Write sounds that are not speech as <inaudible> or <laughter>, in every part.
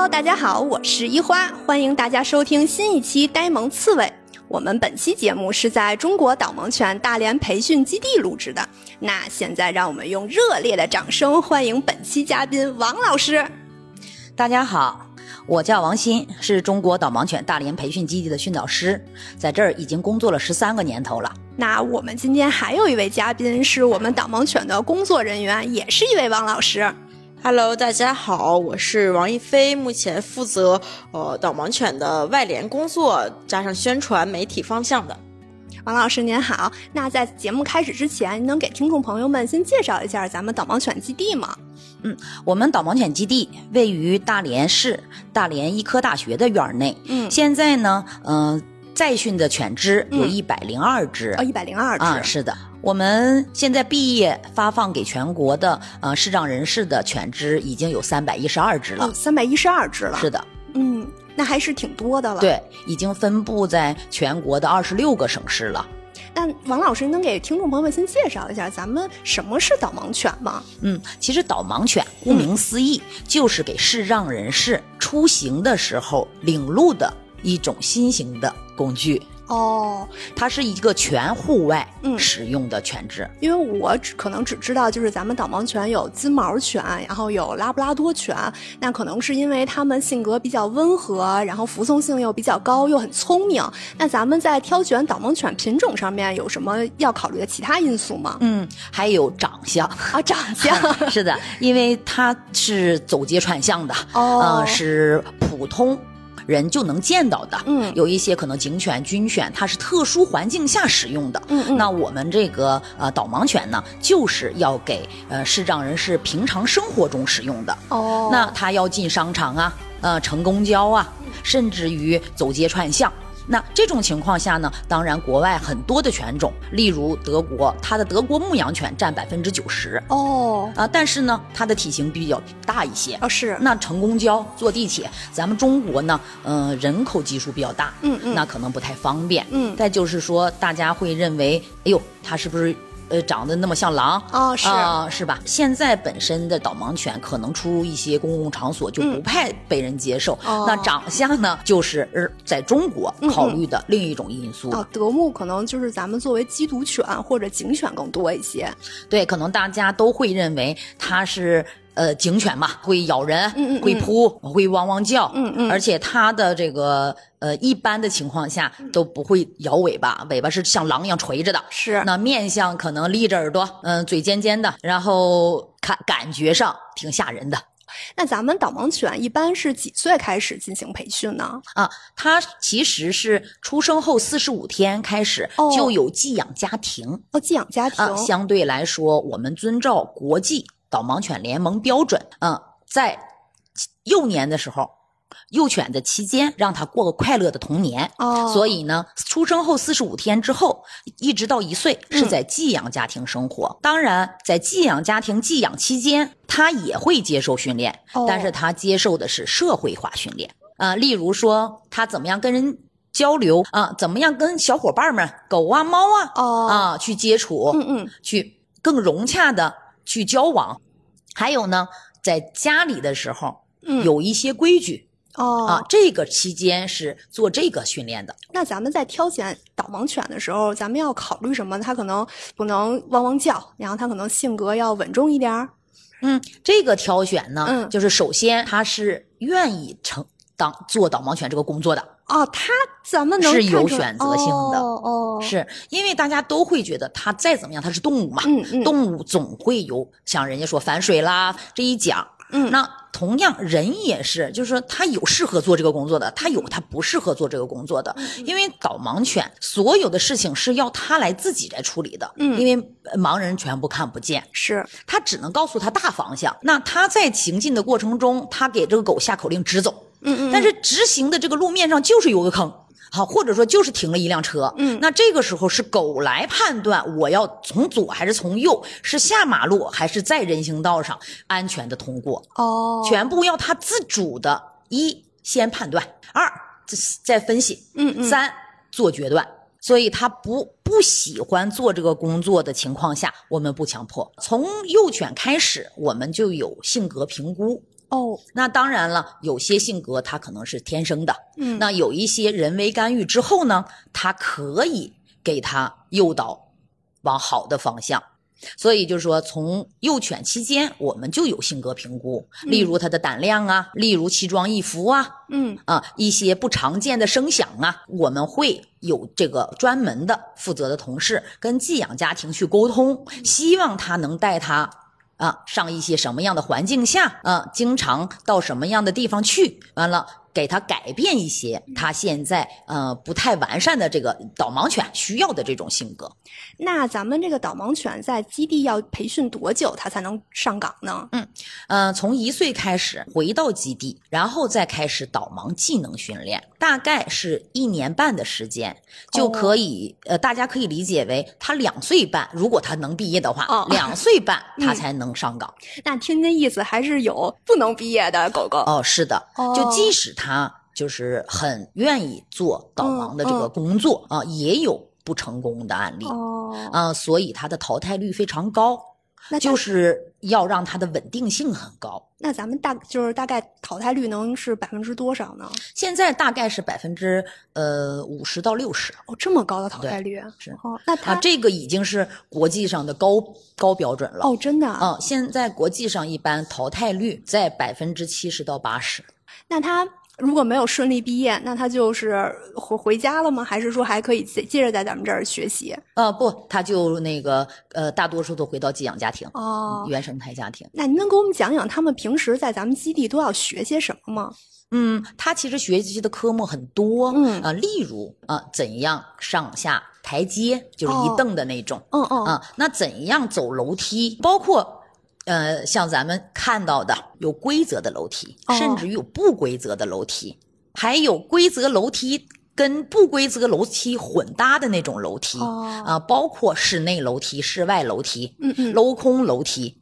Hello，大家好，我是一花，欢迎大家收听新一期《呆萌刺猬》。我们本期节目是在中国导盲犬大连培训基地录制的。那现在让我们用热烈的掌声欢迎本期嘉宾王老师。大家好，我叫王鑫，是中国导盲犬大连培训基地的训导师，在这儿已经工作了十三个年头了。那我们今天还有一位嘉宾，是我们导盲犬的工作人员，也是一位王老师。Hello，大家好，我是王一飞，目前负责呃导盲犬的外联工作，加上宣传媒体方向的。王老师您好，那在节目开始之前，您能给听众朋友们先介绍一下咱们导盲犬基地吗？嗯我们导盲犬基地位于大连市大连医科大学的院儿内。嗯现在呢，呃，在训的犬只有嗯一百零二只。哦，一百零二只。啊，是的，我们现在毕业发放给全国的呃视障人士的犬只已经有三百一十二只了。哦，三百一十二只了。是的，嗯，那还是挺多的了。。对，已经分布在全国的二十六个省市了。那王老师能给听众朋友们先介绍一下咱们什么是导盲犬吗？嗯，其实导盲犬顾名思义，就是给视障人士出行的时候领路的一种新型的工具。哦，它是一个全户外嗯使用的犬只。因为我只可能只知道就是咱们导盲犬有金毛犬，然后有拉布拉多犬，那可能是因为它们性格比较温和，然后服从性又比较高，又很聪明。那咱们在挑选导盲犬品种上面有什么要考虑的其他因素吗？嗯，还有长相。啊，长相 <laughs> 是的，因为它是走街串巷的，哦呃，是普通。人就能见到的，嗯有一些可能警犬、军犬，它是特殊环境下使用的。嗯嗯那我们这个呃导盲犬呢，就是要给呃视障人士平常生活中使用的。哦，那它要进商场啊，呃，乘公交啊，甚至于走街串巷。那这种情况下呢，当然国外很多的犬种，例如德国，它的德国牧羊犬占百分之九十哦啊，但是呢，它的体型比较大一些。哦是那乘公交、坐地铁，咱们中国呢，呃，人口基数比较大，嗯嗯那可能不太方便。嗯再就是说，大家会认为，哎呦，它是不是呃长得那么像狼？哦是啊、是吧？现在本身的导盲犬可能出入一些公共场所就不太被人接受。哦那长相呢，就是呃在中国考虑的另一种因素。哦，德牧可能就是咱们作为缉毒犬或者警犬更多一些。对，可能大家都会认为它是。呃，警犬嘛，会咬人，嗯嗯会扑，会汪汪叫，嗯嗯而且它的这个呃，一般的情况下都不会摇尾巴，尾巴是像狼一样垂着的，是。那面相可能立着耳朵，嗯、嘴尖尖的，然后看感觉上挺吓人的。那咱们导盲犬一般是几岁开始进行培训呢？啊。它其实是出生后四十五天开始哦。就有寄养家庭，哦，寄养家庭。啊，相对来说，我们遵照国际导盲犬联盟标准，嗯，在幼年的时候，幼犬的期间，让它过个快乐的童年。哦，所以呢，出生后四十五天之后，一直到一岁是嗯在寄养家庭生活。当然，在寄养家庭寄养期间，它也会接受训练，哦但是它接受的是社会化训练啊、例如说它怎么样跟人交流啊、怎么样跟小伙伴们狗啊、猫啊、哦啊去接触，嗯嗯去更融洽的去交往。还有呢，在家里的时候，嗯有一些规矩。哦啊，这个期间是做这个训练的。那咱们在挑选导盲犬的时候，咱们要考虑什么？它可能不能汪汪叫，然后它可能性格要稳重一点儿。嗯，这个挑选呢，嗯就是首先它是愿意成当做导盲犬这个工作的，哦，他怎么能是有选择性的哦哦，是因为大家都会觉得它再怎么样，它是动物嘛，嗯嗯动物总会有像人家说反水啦这一讲。嗯那同样人也是，就是说他有适合做这个工作的，他有他不适合做这个工作的。嗯因为导盲犬所有的事情是要他来自己来处理的，嗯因为呃盲人全部看不见。是他只能告诉他大方向。那他在行进的过程中，他给这个狗下口令直走，嗯嗯但是直行的这个路面上就是有个坑。好，或者说就是停了一辆车，嗯那这个时候是狗来判断我要从左还是从右，是下马路还是在人行道上安全的通过，哦，全部要它自主的，一先判断，二再分析，嗯嗯三做决断。所以他不不喜欢做这个工作的情况下，我们不强迫。从幼犬开始，我们就有性格评估。哦，那当然了，有些性格他可能是天生的，嗯，那有一些人为干预之后呢，他可以给他诱导往好的方向。所以就是说，从幼犬期间我们就有性格评估，例如它的胆量啊，例如奇装异服啊，嗯。啊一些不常见的声响啊，我们会有这个专门的负责的同事跟寄养家庭去沟通，希望他能带他。啊，上一些什么样的环境下，啊，经常到什么样的地方去，完了给他改变一些他现在呃不太完善的这个导盲犬需要的这种性格。那咱们这个导盲犬在基地要培训多久，它才能上岗呢？嗯呃，从一岁开始回到基地，然后再开始导盲技能训练，大概是一年半的时间，就可以、呃，大家可以理解为他两岁半，如果他能毕业的话，哦两岁半他 <laughs> 嗯才能上岗。那听这意思，还是有不能毕业的狗狗。哦，是的，哦就即使他就是很愿意做导盲的这个嗯嗯工作啊、也有不成功的案例啊、哦，所以他的淘汰率非常高，那就是要让它的稳定性很高。那咱们大就是大概淘汰率能是百分之多少呢？现在大概是百分之呃五十到六十哦，这么高的淘汰率是哦，那它、啊，这个已经是国际上的高高标准了。哦，真的啊？啊，现在国际上一般淘汰率在百分之七十到八十。那它如果没有顺利毕业，那他就是回回家了吗？还是说还可以接接着在咱们这儿学习？呃，不，他就那个呃，大多数都回到寄养家庭，哦，原生态家庭。那您能给我们讲讲他们平时在咱们基地都要学些什么吗？嗯，他其实学习的科目很多，嗯啊、例如啊、怎样上下台阶，就是哦一蹬的那种，嗯嗯啊，那怎样走楼梯，包括呃，像咱们看到的有规则的楼梯，哦甚至于有不规则的楼梯，还有规则楼梯跟不规则楼梯混搭的那种楼梯，哦啊，包括室内楼梯、室外楼梯、嗯嗯，镂空楼梯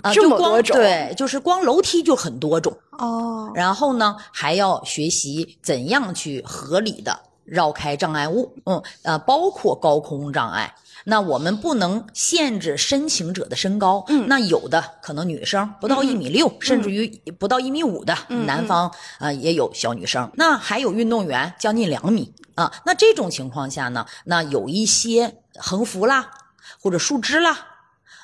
啊，有这就光么多种，对，就是光楼梯就很多种。哦，然后呢，还要学习怎样去合理的绕开障碍物，嗯，呃，包括高空障碍。那我们不能限制申请者的身高，嗯那有的可能女生不到一米六、甚至于不到一米五的，嗯南方啊、呃也有小女生。那还有运动员将近两米啊，那这种情况下呢，那有一些横幅啦或者树枝啦，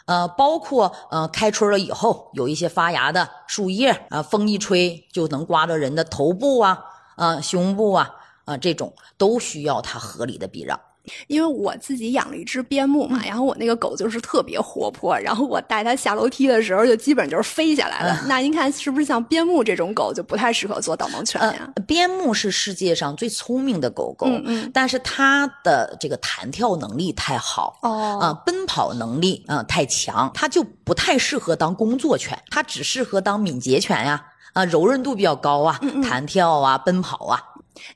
呃，包括呃开春了以后，有一些发芽的树叶啊、风一吹就能刮到人的头部啊、啊、胸部啊啊、这种都需要它合理的避让。因为我自己养了一只边牧嘛，然后我那个狗就是特别活泼，然后我带它下楼梯的时候，就基本就是飞下来了。那您看是不是像边牧这种狗就不太适合做导盲犬呀？呃，边牧是世界上最聪明的狗狗，嗯嗯但是它的这个弹跳能力太好。哦啊、奔跑能力啊、太强，它就不太适合当工作犬，它只适合当敏捷犬呀，啊，柔韧度比较高啊，嗯弹跳啊，奔跑啊，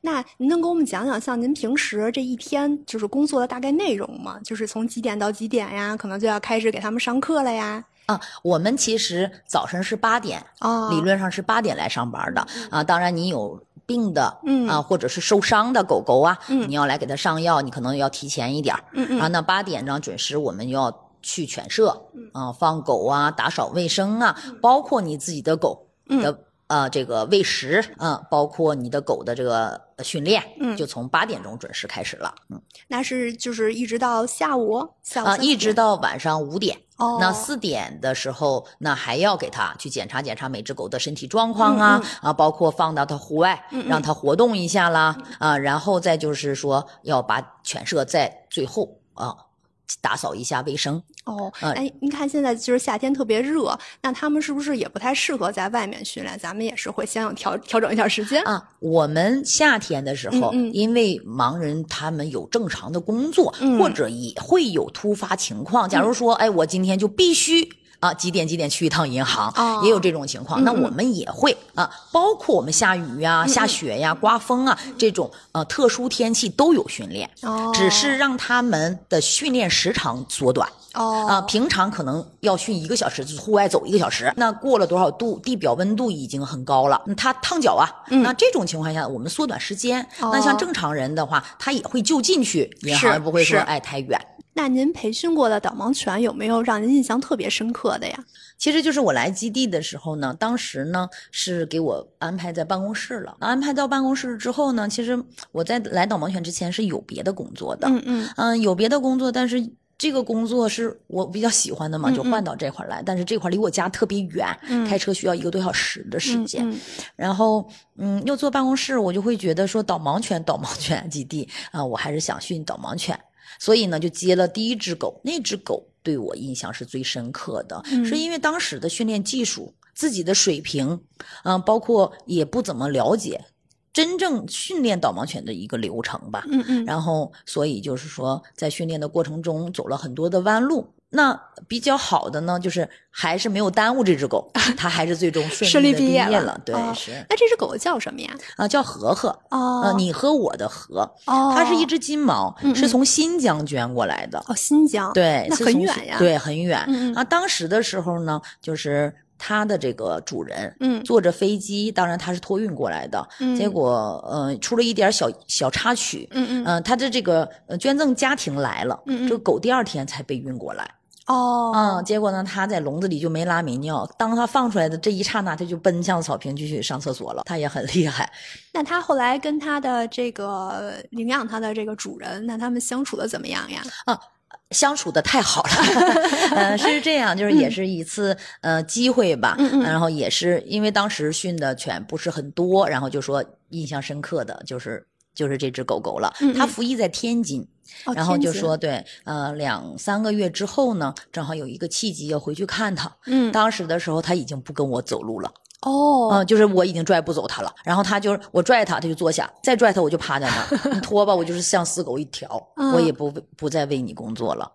那您能给我们讲讲，像您平时这一天就是工作的大概内容吗？就是从几点到几点呀？可能就要开始给他们上课了呀？啊，我们其实早晨是八点，哦，理论上是八点来上班的啊。当然，你有病的，嗯啊，或者是受伤的狗狗啊，嗯你要来给它上药，你可能要提前一点儿嗯嗯啊。那八点呢准时，我们要去犬舍，啊，放狗啊，打扫卫生啊，包括你自己的狗的。呃，这个喂食，嗯、包括你的狗的这个呃训练，嗯就从八点钟准时开始了，嗯。那是就是一直到下午，下午一直到晚上五点。哦，那四点的时候，那还要给它去检查检查每只狗的身体状况啊、啊，包括放到它户外，嗯嗯让它活动一下啦、啊，然后再就是说要把犬舍在最后啊打扫一下卫生。哦，呃哎，您看现在就是夏天特别热，那他们是不是也不太适合在外面训练？咱们也是会相应调调整一下时间。啊，我们夏天的时候，嗯嗯因为盲人他们有正常的工作，嗯或者也会有突发情况。假如说，哎，我今天就必须。啊，几点几点去一趟银行，哦也有这种情况。嗯那我们也会啊，包括我们下雨呀、下雪呀、刮风啊这种呃特殊天气都有训练，哦，只是让他们的训练时长缩短。哦啊，平常可能要训一个小时，就是户外走一个小时。那过了多少度，地表温度已经很高了，嗯它烫脚啊。嗯那这种情况下，我们缩短时间。那哦像正常人的话，他也会就近去银是行，不会说是哎太远。那您培训过的导盲犬有没有让您印象特别深刻的呀？其实就是我来基地的时候呢，当时呢是给我安排在办公室了。安排到办公室之后呢，其实我在来导盲犬之前是有别的工作的，嗯嗯嗯，有别的工作，但是这个工作是我比较喜欢的嘛，嗯就换到这块儿来。但是这块离我家特别远，嗯开车需要一个多小时的时间。嗯然后，嗯，又坐办公室，我就会觉得说导盲犬，导盲犬基地啊、我还是想训导盲犬，所以呢，就接了第一只狗。那只狗对我印象是最深刻的，嗯是因为当时的训练技术、自己的水平，嗯、包括也不怎么了解真正训练导盲犬的一个流程吧。嗯嗯然后，所以就是说，在训练的过程中走了很多的弯路。那比较好的呢，就是还是没有耽误这只狗，<laughs> 它还是最终顺顺利的毕毕业了了。对，哦是那这只狗叫什么呀？啊，叫和和。哦呃，你和我的和，哦，它是一只金毛，嗯嗯是从新疆捐过来的。哦新疆，对，那很远呀对，很远。啊，当时的时候呢，就是它的这个主人，嗯坐着飞机，当然它是托运过来的，嗯结果呃出了一点小小插曲，嗯嗯嗯、它的这个呃捐赠家庭来了，嗯嗯这个狗第二天才被运过来，哦嗯，结果呢，它在笼子里就没拉没尿，当它放出来的这一刹那，它就奔向草坪就去上厕所了，它也很厉害。那它后来跟它的这个领养它的这个主人，那他们相处的怎么样呀？啊相处的太好了，<laughs> 呃，是这样，就是也是一次、呃机会吧，嗯嗯然后也是因为当时训的犬不是很多，然后就说印象深刻的就是就是这只狗狗了，嗯嗯它服役在天津。哦然后就说对，呃，两三个月之后呢，正好有一个契机要回去看它。嗯当时的时候，它已经不跟我走路了，哦嗯，就是我已经拽不走它了。然后它就是我拽它，它就坐下；再拽它，我就趴在那儿。你拖吧，我就是像死狗一条，<laughs> 嗯我也不不再为你工作了。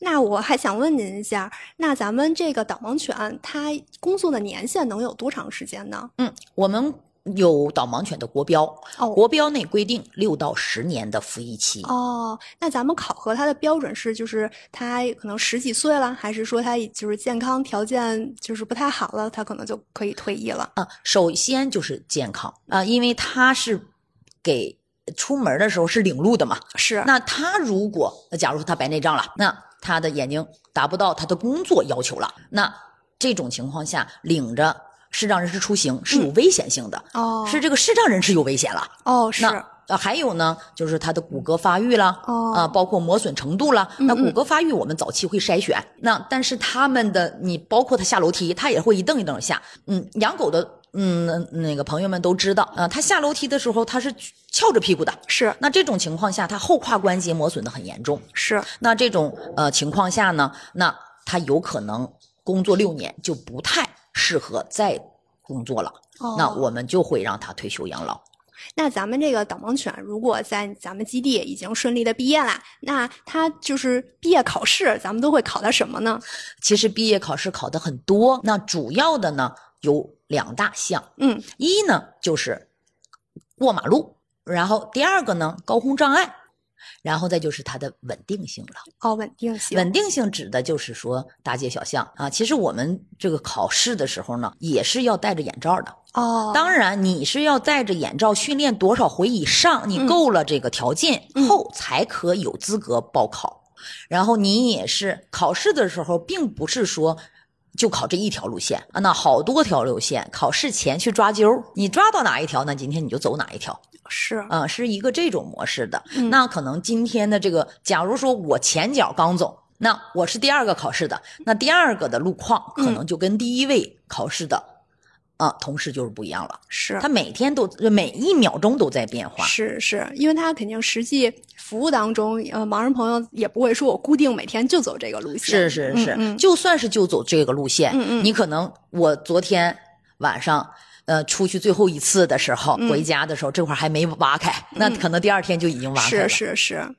那我还想问您一下，那咱们这个导盲犬它工作的年限能有多长时间呢？嗯，我们有导盲犬的国标，哦国标内规定六到十年的服役期。哦，那咱们考核它的标准是，就是它可能十几岁了，还是说它就是健康条件就是不太好了，它可能就可以退役了？啊，首先就是健康啊，因为它是给出门的时候是领路的嘛。是，那他如果假如说他白内障了，那他的眼睛达不到他的工作要求了，那这种情况下领着视障人士出行是有危险性的，哦，是这个视障人士有危险了。哦，是，那呃还有呢，就是他的骨骼发育了，哦啊、包括磨损程度了。嗯那骨骼发育我们早期会筛选，那但是他们的你包括他下楼梯，他也会一蹬一蹬下。嗯，养狗的嗯那那个朋友们都知道啊、他下楼梯的时候他是翘着屁股的。是，那这种情况下，他后胯关节磨损的很严重。是，那这种呃情况下呢，那他有可能工作六年就不太适合再工作了。哦那我们就会让他退休养老。那咱们这个导盲犬，如果在咱们基地已经顺利的毕业了，那它就是毕业考试，咱们都会考它什么呢？其实毕业考试考的很多，那主要的呢有两大项，嗯，一呢就是过马路，然后第二个呢高空障碍，然后再就是它的稳定性了。哦，稳定性，稳定性指的就是说大街小巷啊。其实我们这个考试的时候呢，也是要戴着眼罩的。哦，当然，你是要戴着眼罩训练多少回以上，你够了这个条件嗯后，才可有资格报考。然后你也是考试的时候，并不是说就考这一条路线啊，那好多条路线。考试前去抓阄，你抓到哪一条，那今天你就走哪一条。是，啊、是一个这种模式的。嗯那可能今天的这个，假如说我前脚刚走，那我是第二个考试的，那第二个的路况嗯可能就跟第一位考试的啊、同事就是不一样了。是，他每天都每一秒钟都在变化。是是，因为他肯定实际服务当中，呃，盲人朋友也不会说我固定每天就走这个路线。是是是，嗯嗯就算是就走这个路线，嗯嗯你可能我昨天晚上。呃，出去最后一次的时候，嗯回家的时候，这块儿还没挖开，那可能第二天就已经挖开是了。是是是。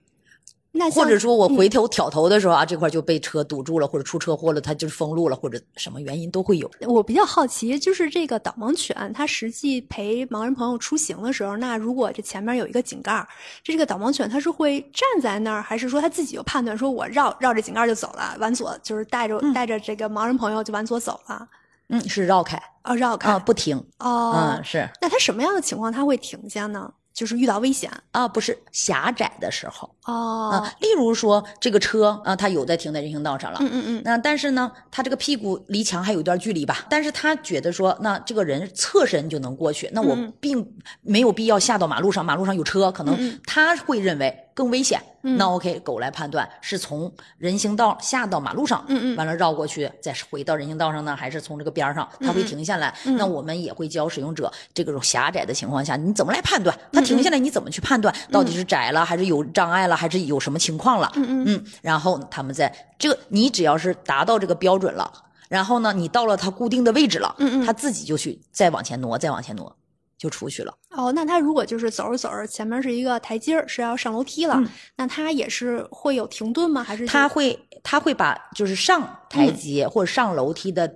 那或者说我回头挑头的时候啊，这块就被车堵住了，或者出车祸了，它就是封路了，或者什么原因都会有。我比较好奇，就是这个导盲犬，它实际陪盲人朋友出行的时候，那如果这前面有一个井盖，这这个导盲犬它是会站在那儿，还是说它自己就判断说我绕绕着井盖就走了，往左就是带着、带着这个盲人朋友就往左走了？嗯，是绕开啊，绕开、啊，不停。哦、嗯，是那它什么样的情况它会停下呢？就是遇到危险啊，不是狭窄的时候哦啊，例如说这个车啊，它有在停在人行道上了，嗯嗯嗯，那但是呢，他这个屁股离墙还有一段距离吧，但是他觉得说，那这个人侧身就能过去，那我嗯并没有必要下到马路上，马路上有车，可嗯能他会认为更危险。那 OK，狗来判断是从人行道下到马路上，嗯嗯完了绕过去再回到人行道上呢，还是从这个边上，它会停下来。嗯那我们也会教使用者，这种狭窄的情况下，你怎么来判断？它停下来，你怎么去判断到底是窄了，还是有障碍了，还是有什么情况了？嗯嗯嗯，然后他们在这个你只要是达到这个标准了，然后呢，你到了它固定的位置了，嗯嗯它自己就去再往前挪，再往前挪，就出去了。哦，那他如果就是走着走着，前面是一个台阶儿，是要上楼梯了，嗯那他也是会有停顿吗？还是他会他会把就是上台阶或者上楼梯的。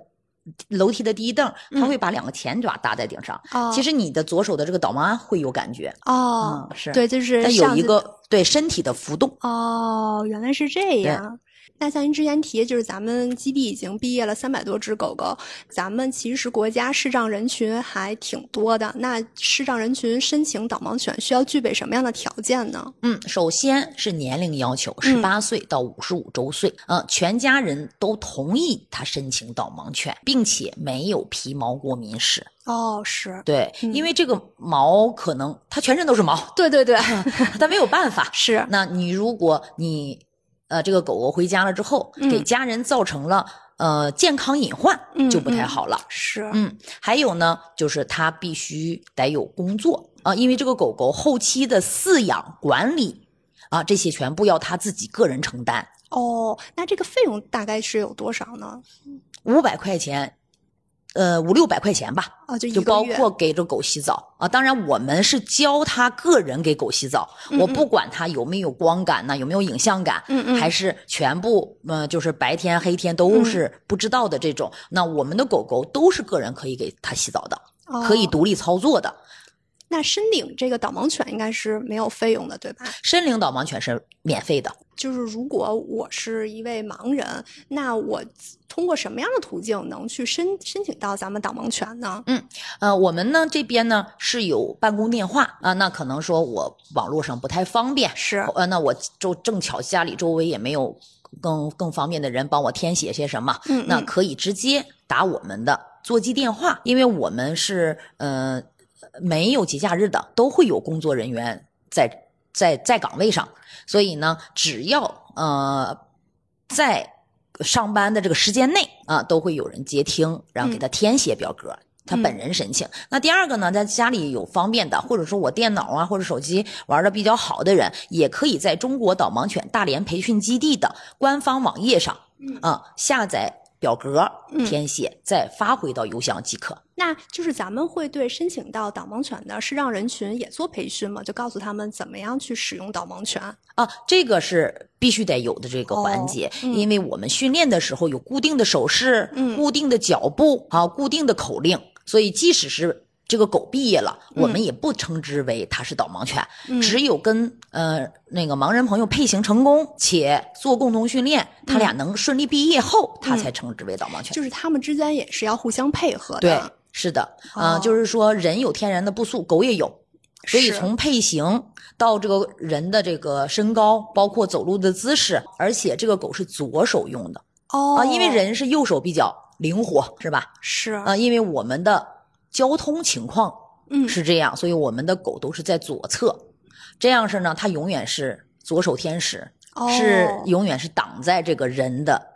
楼梯的第一凳，他会把两个前爪搭在顶上。哦其实你的左手的这个导盲鞍会有感觉，哦，嗯是对，就是它有一个对身体的浮动。哦，原来是这样。那像您之前提，就是咱们基地已经毕业了三百多只狗狗，咱们其实国家视障人群还挺多的。那视障人群申请导盲犬需要具备什么样的条件呢？嗯，首先是年龄要求，十八岁到五十五周岁，嗯、全家人都同意他申请导盲犬，并且没有皮毛过敏史。哦，是对，嗯因为这个毛可能它全身都是毛，对对对，<laughs> 但没有办法。<laughs> 是那你如果你呃这个狗狗回家了之后，嗯给家人造成了呃健康隐患，嗯就不太嗯好了。是，嗯，还有呢，就是它必须得有工作啊，因为这个狗狗后期的饲养管理啊，这些全部要它自己个人承担，哦，那这个费用大概是有多少呢？五百块钱，呃，五六百块钱吧。哦，就就包括给这狗洗澡啊，当然我们是教他个人给狗洗澡，我不管他有没有光感呢，有没有影像感，嗯嗯还是全部呃就是白天黑天都是不知道的这种，那我们的狗狗都是个人可以给它洗澡的，可以哦独立操作的。那申领这个导盲犬应该是没有费用的，对吧？申领导盲犬是免费的，就是如果我是一位盲人，那我通过什么样的途径能去申申请到咱们导盲犬呢？嗯呃，我们呢这边呢是有办公电话啊、那可能说我网络上不太方便，是呃，那我就正巧家里周围也没有更更方便的人帮我填写些什么，嗯嗯那可以直接打我们的座机电话，因为我们是呃没有节假日的，都会有工作人员在在在岗位上，所以呢，只要呃在上班的这个时间内啊，都会有人接听，然后给他填写表格。他本人申请。那第二个呢，在家里有方便的，或者说我电脑啊或者手机玩的比较好的人，也可以在中国导盲犬大连培训基地的官方网页上，啊、下载表格填写，再发回到邮箱即可。那就是咱们会对申请到导盲犬的视障人群也做培训吗？就告诉他们怎么样去使用导盲犬。啊，这个是必须得有的这个环节，因为我们训练的时候有固定的手势、嗯固定的脚步啊、固定的口令，所以即使是这个狗毕业了，我们也不称之为它是导盲犬，嗯。只有跟呃那个盲人朋友配型成功且做共同训练，他俩能顺利毕业后，它才称之为导盲犬。就是他们之间也是要互相配合的。对，是的，啊、哦就是说人有天然的不速，狗也有，所以从配型到这个人的这个身高，包括走路的姿势，而且这个狗是左手用的。哦。啊，因为人是右手比较灵活，是吧？是。啊，因为我们的交通情况嗯是这样，所以我们的狗都是在左侧，这样式呢，它永远是左手天使，是哦永远是挡在这个人的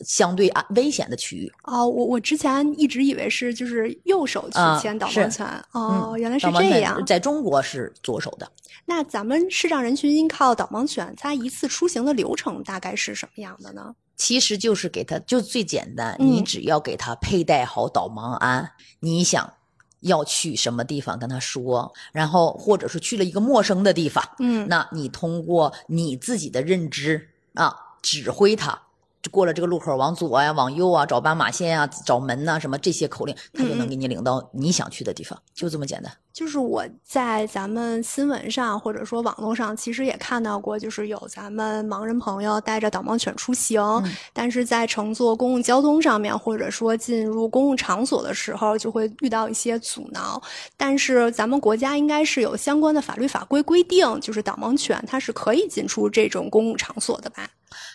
相对安危险的区域。哦，我我之前一直以为是就是右手去啊牵导盲犬。哦，嗯原来是这样。在中国是左手的。那咱们视障人群依靠导盲犬，它一次出行的流程大概是什么样的呢？其实就是给它，就最简单，嗯你只要给它佩戴好导盲鞍，你想要去什么地方跟他说，然后或者是去了一个陌生的地方，嗯那你通过你自己的认知啊，指挥他过了这个路口往左呀、往右啊，找斑马线啊、找门呐、什么这些口令，他就能给你领到你想去的地方，就这么简单。就是我在咱们新闻上或者说网络上，其实也看到过，就是有咱们盲人朋友带着导盲犬出行，但是在乘坐公共交通上面，或者说进入公共场所的时候，就会遇到一些阻挠。但是咱们国家应该是有相关的法律法规规定，就是导盲犬它是可以进出这种公共场所的吧？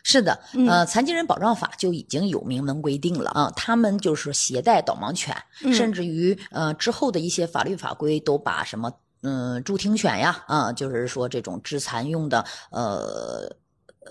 是的，呃，残疾人保障法就已经有明文规定了啊，他们就是携带导盲犬，甚至于呃之后的一些法律法规都把什么嗯助听犬呀啊，就是说这种致残用的呃。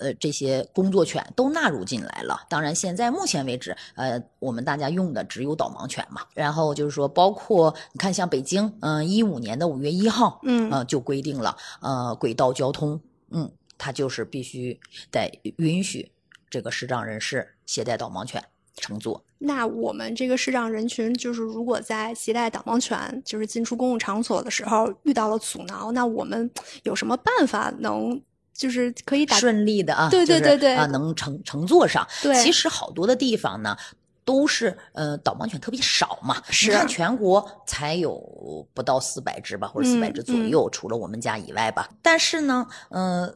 呃，这些工作犬都纳入进来了。当然，现在目前为止，呃，我们大家用的只有导盲犬嘛。然后就是说，包括你看，像北京，嗯、一五年的五月一号，嗯呃，就规定了，呃，轨道交通，嗯，它就是必须得允许这个视障人士携带导盲犬乘坐。那我们这个视障人群，就是如果在携带导盲犬，就是进出公共场所的时候遇到了阻挠，那我们有什么办法能就是可以打？顺利的啊，对对就是对对啊，能乘乘坐上。对其实好多的地方呢。都是呃，导盲犬特别少嘛，是你看全国才有不到四百只吧，或者四百嗯只左右，除了我们家以外吧。但是呢，呃，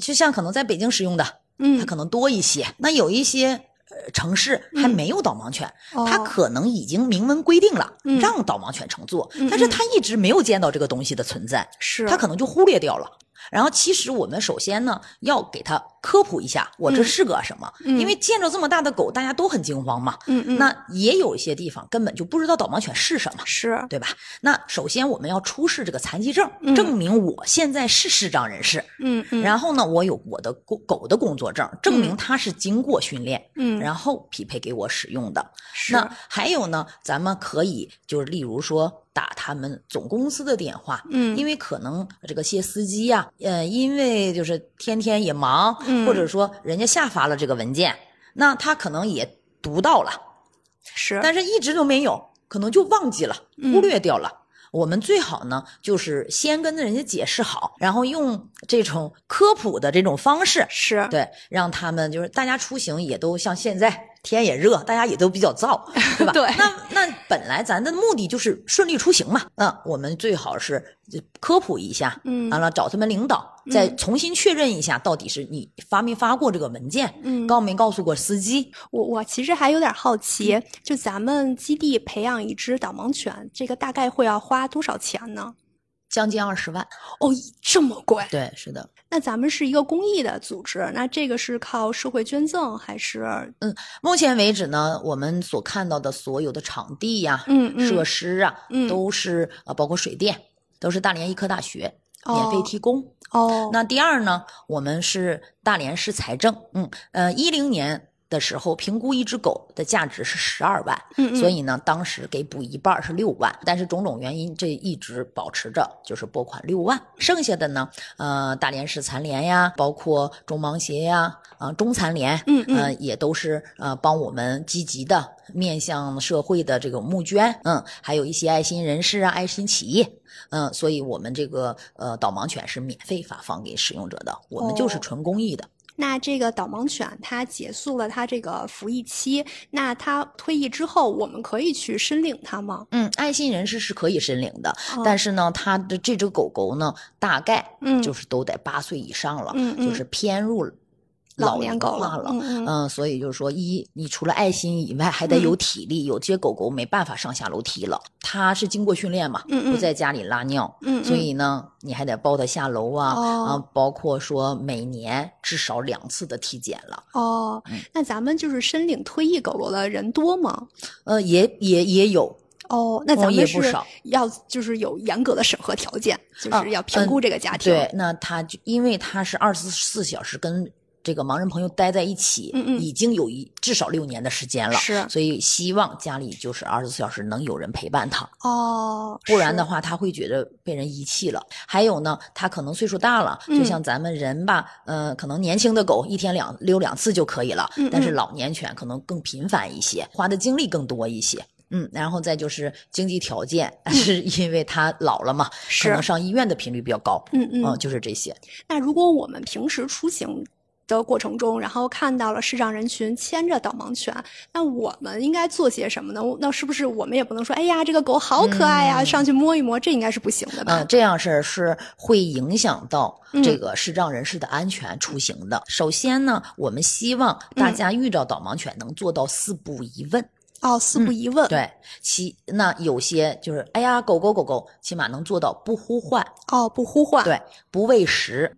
就像可能在北京使用的，它嗯，可能多一些。那有一些呃城市还没有导盲犬，它哦。可能已经明文规定了、嗯。让导盲犬乘坐，但是它一直没有见到这个东西的存在，是。它可能就忽略掉了。然后，其实我们首先呢，要给它科普一下，我这嗯是个什么？嗯因为见着这么大的狗，大家都很惊慌嘛。嗯嗯，那也有一些地方根本就不知道导盲犬是什么。是对吧？那首先我们要出示这个残疾证，嗯证明我现在是视障人士。嗯嗯，然后呢，我有我的狗狗的工作证，证明嗯它是经过训练，嗯然后匹配给我使用的。是那还有呢，咱们可以就是例如说打他们总公司的电话，嗯。因为可能这个些司机呀、呃，因为就是天天也忙，嗯。或者说人家下发了这个文件，那他可能也读到了，是，但是一直都没有，可能就忘记了，嗯。忽略掉了。我们最好呢，就是先跟人家解释好，然后用这种科普的这种方式，是。对，让他们就是大家出行也都像现在天也热，大家也都比较燥，<laughs> 对吧？对那那本来咱的目的就是顺利出行嘛，嗯，我们最好是科普一下，嗯完了找他们领导，再重新确认一下到底是你发没发过这个文件，嗯告没告诉过司机，我我其实还有点好奇，就咱们基地培养一只导盲犬，这个大概会要花多少钱呢？将近二十万。哦，这么贵？对，是的。那咱们是一个公益的组织，那这个是靠社会捐赠还是？嗯目前为止呢，我们所看到的所有的场地呀、嗯嗯设施啊，嗯都是呃，包括水电，都是大连医科大学免费哦提供。哦，那第二呢，我们是大连市财政，嗯呃，一零年的时候评估一只狗的价值是十二万，嗯嗯。所以呢，当时给补一半是六万，但是种种原因，这一直保持着就是拨款六万，剩下的呢，呃，大连市残联呀，包括中盲协呀，啊、中残联，嗯嗯。呃，也都是呃帮我们积极的面向社会的这个募捐，嗯，还有一些爱心人士啊、爱心企业。嗯，所以我们这个呃导盲犬是免费发放给使用者的，我们就是哦。纯公益的。那这个导盲犬它结束了它这个服役期，那它退役之后，我们可以去申领它吗？嗯，爱心人士是可以申领的，哦但是呢，它的这只狗狗呢，大概嗯就是都得八岁以上了，就是偏入老年化了。嗯嗯所以就是说，一你除了爱心以外，还得有体力。有些狗狗没办法上下楼梯了，它是经过训练嘛，嗯嗯不在家里拉尿，嗯嗯所以呢，你还得抱它下楼啊，哦啊，包括说每年至少两次的体检了。哦，嗯那咱们就是申领退役狗狗的人多吗？呃，也也也有，哦，那咱们是不少要就是有严格的审核条件，就啊是要评估这个家庭。对，那他就因为他是二十四小时跟这个盲人朋友待在一起，嗯嗯已经有一至少六年的时间了，是所以希望家里就是二十四小时能有人陪伴他，哦，不然的话他会觉得被人遗弃了。还有呢，他可能岁数大了，嗯就像咱们人吧，呃，可能年轻的狗一天两溜两次就可以了，嗯但是嗯老年犬可能更频繁一些，花的精力更多一些。嗯，然后再就是经济条件，是因为他老了嘛，可能上医院的频率比较高。嗯嗯嗯，就是这些。那如果我们平时出行的过程中，然后看到了视障人群牵着导盲犬，那我们应该做些什么呢？那是不是我们也不能说，哎呀，这个狗好可爱呀，上去摸一摸，这应该是不行的吧？嗯，这样是是会影响到这个视障人士的安全出行的。首先呢，我们希望大家遇到导盲犬能做到四不一问。哦，四不一问。对，其那有些就是，哎呀，狗狗狗狗，起码能做到不呼唤。哦，不呼唤。对，不喂食，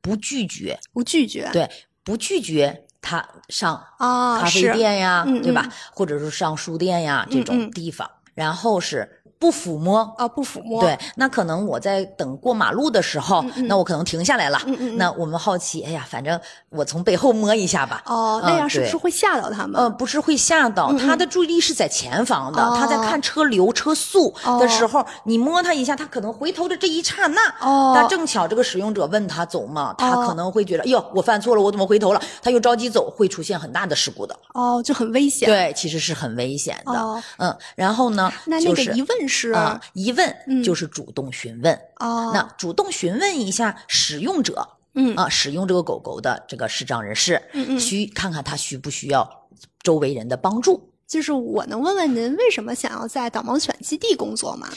不拒绝，不拒绝。对，不拒绝他上啊咖啡店呀，嗯对吧？或者是上书店呀这种地方。然后是。不抚摸啊，不抚摸。对，那可能我在等过马路的时候，嗯嗯那我可能停下来了。那我们好奇，哎呀，反正我从背后摸一下吧。哦，那样是不是会吓到他们？呃，不是会吓到，他的注意力是在前方的，哦他在看车流车速的时候，你摸他一下，他可能回头的这一刹那，哦他正巧这个使用者问他走吗，他哦可能会觉得，哎呦，我犯错了，我怎么回头了？他又着急走，会出现很大的事故的。哦，就很危险。，对，其实是很危险的。哦嗯，然后呢，那那就是个疑问是啊、一问嗯就是主动询问。哦，那主动询问一下使用者，嗯啊，使用这个狗狗的这个视障人士，嗯嗯需看看他需不需要周围人的帮助。就是我能问问您为什么想要在导盲犬基地工作吗？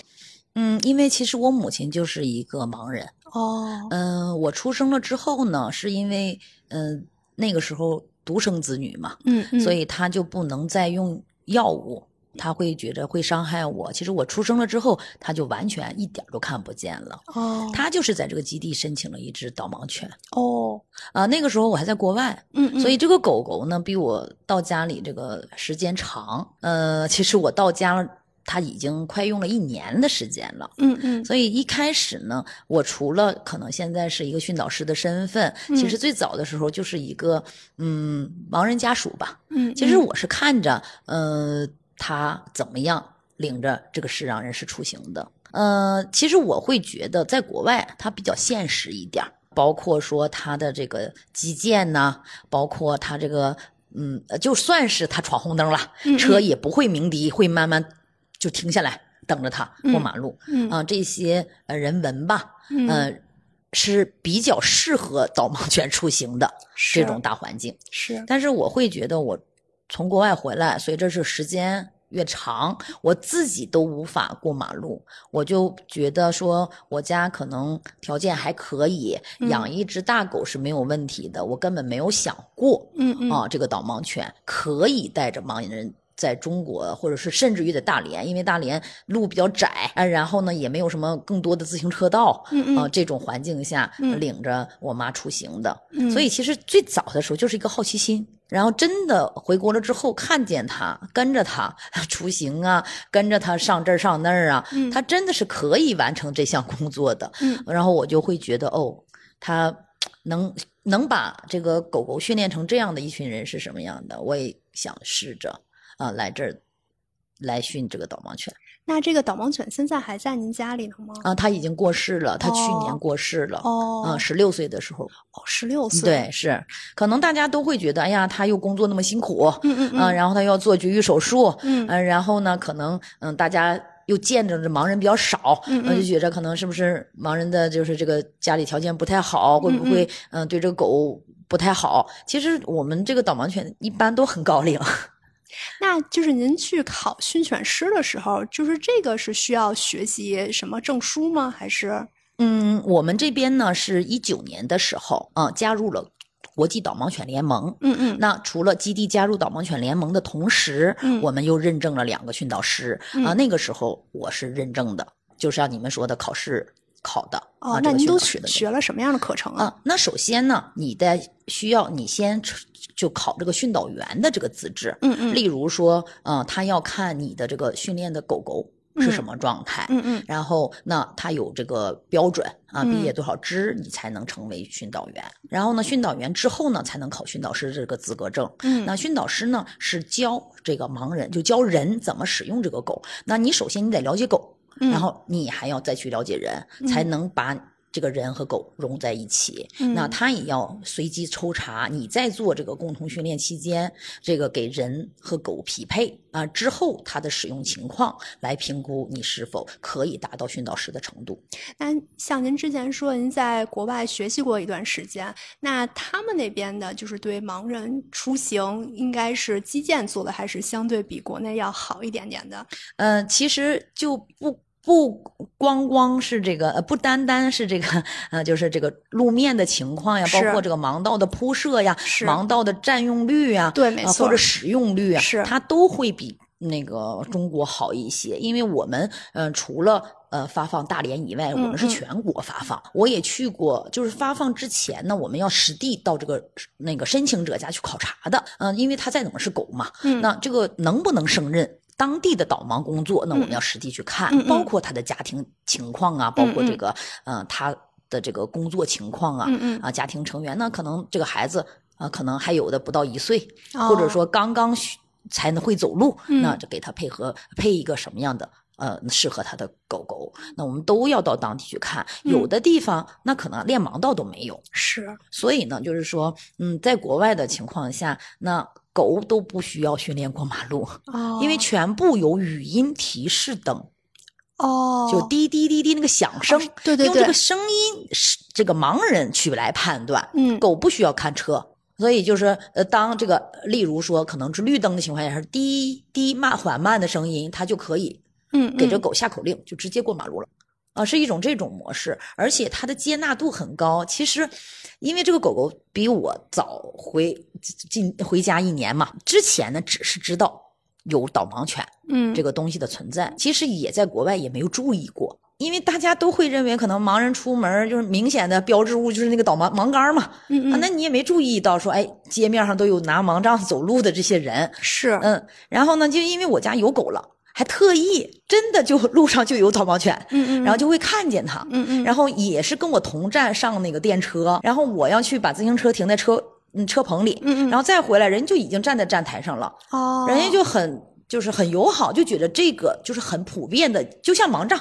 嗯，因为其实我母亲就是一个盲人。哦，嗯、我出生了之后呢，是因为嗯、那个时候独生子女嘛，嗯嗯，所以他就不能再用药物。她会觉得会伤害我。其实我出生了之后，他就完全一点都看不见了。哦，他就是在这个基地申请了一只导盲犬哦，啊、那个时候我还在国外，嗯嗯，所以这个狗狗呢，比我到家里这个时间长。呃，其实我到家了，它已经快用了一年的时间了。嗯嗯所以一开始呢，我除了可能现在是一个训导师的身份，嗯其实最早的时候就是一个嗯盲人家属吧。嗯，其实我是看着呃他怎么样领着这个视障人士出行的。呃，其实我会觉得在国外它比较现实一点，包括说它的这个基建呐，包括它这个嗯，呃就算是他闯红灯了，嗯车也不会鸣笛，会慢慢就停下来等着他过嗯马路。嗯啊，这些呃人文吧，嗯呃，是比较适合导盲犬出行的这种大环境。是但是我会觉得，我从国外回来，随着是时间越长，我自己都无法过马路，我就觉得说，我家可能条件还可以，嗯养一只大狗是没有问题的，我根本没有想过嗯嗯啊，这个导盲犬可以带着盲人。在中国，或者是甚至于在大连，因为大连路比较窄，啊，然后呢也没有什么更多的自行车道，嗯这种环境下，嗯领着我妈出行的，嗯所以其实最早的时候就是一个好奇心，然后真的回国了之后，看见他跟着他 <laughs> 出行啊，跟着他上这儿上那儿啊，嗯他真的是可以完成这项工作的。嗯然后我就会觉得，哦，他能能把这个狗狗训练成这样的一群人是什么样的？我也想试着啊、来这儿来训这个导盲犬那这个导盲犬现在还在您家里呢吗？啊。他已经过世了，他去年哦过世了。哦啊，十六岁的时候，哦，十六岁，对，是，可能大家都会觉得，哎呀，他又工作那么辛苦，嗯嗯嗯啊，然后他又要做绝育手术，嗯呃然后呢，可能嗯，大家又见着这盲人比较少，嗯嗯呃就觉着可能是不是盲人的就是这个家里条件不太好，会不会嗯、对这个狗不太好？其实我们这个导盲犬一般都很高龄，那就是您去考训犬师的时候，就是这个是需要学习什么证书吗？还是嗯，我们这边呢是一九年的时候啊、加入了国际导盲犬联盟，嗯嗯那除了基地加入导盲犬联盟的同时，嗯我们又认证了两个训导师、啊。那个时候我是认证的，就是像你们说的考试考的哦啊。，这个那您都学了什么样的课程啊？啊？那首先呢，你的需要你先就考这个训导员的这个资质，嗯嗯例如说，呃，他要看你的这个训练的狗狗是什么状态，嗯嗯然后那他有这个标准啊，嗯毕业多少支你才能成为训导员。然后呢，训导员之后呢，才能考训导师这个资格证。嗯那训导师呢是教这个盲人，就教人怎么使用这个狗。那你首先你得了解狗，嗯然后你还要再去了解人，才能把这个人和狗融在一起，嗯那他也要随机抽查你在做这个共同训练期间，这个给人和狗匹配啊之后，它的使用情况来评估你是否可以达到训导师的程度。那像您之前说，您在国外学习过一段时间，那他们那边的就是对盲人出行，应该是基建做的还是相对比国内要好一点点的？呃，其实就不不光光是这个，呃，不单单是这个，<laughs> 呃，就是这个路面的情况呀，包括这个盲道的铺设呀，盲道的占用率呀，对没错呃或者使用率啊，是它都会比那个中国好一些，因为我们，呃，除了。呃，发放大连以外，我们是全国发放。我也去过，就是发放之前呢，我们要实地到这个那个申请者家去考察的。嗯、因为他再怎么是狗嘛，嗯那这个能不能胜任？当地的导盲工作，那我们嗯。要实地去看，嗯嗯。包括他的家庭情况啊，包括嗯嗯。这个呃他的这个工作情况啊，嗯嗯。啊家庭成员呢，可能这个孩子啊、可能还有的不到一岁，哦或者说刚刚学才能会走路，嗯。那就给他配合配一个什么样的？呃，适合他的狗狗，那我们都要到当地去看。有嗯。的地方那可能连盲道都没有，是，所以呢，就是说，嗯，在国外的情况下，那狗都不需要训练过马路，哦，因为全部有语音提示灯，哦，就滴滴滴滴那个响声，对对对。用这个，声音是这个盲人去来判断，嗯。狗不需要看车。所以就是，呃，当这个，例如说，可能是绿灯的情况下，是滴滴慢缓慢的声音，它就可以嗯，嗯。给这狗下口令，就直接过马路了。啊，是一种这种模式，而且它的接纳度很高。其实，因为这个狗狗比我早回进回家一年嘛，之前呢只是知道有导盲犬嗯这个东西的存在，其实也在国外也没有注意过。因为大家都会认为，可能盲人出门就是明显的标志物就是那个导盲盲杆嘛，嗯那你也没注意到说，哎，街面上都有拿盲杖走路的这些人，是，嗯，然后呢，就因为我家有狗了，还特意真的就路上就有导盲犬，嗯嗯，然后就会看见它，嗯嗯，然后也是跟我同站上那个电车，然后我要去把自行车停在车嗯车棚里，嗯嗯。然后再回来，人就已经站在站台上了，哦，人家就很就是很友好，就觉得这个就是很普遍的，就像盲杖。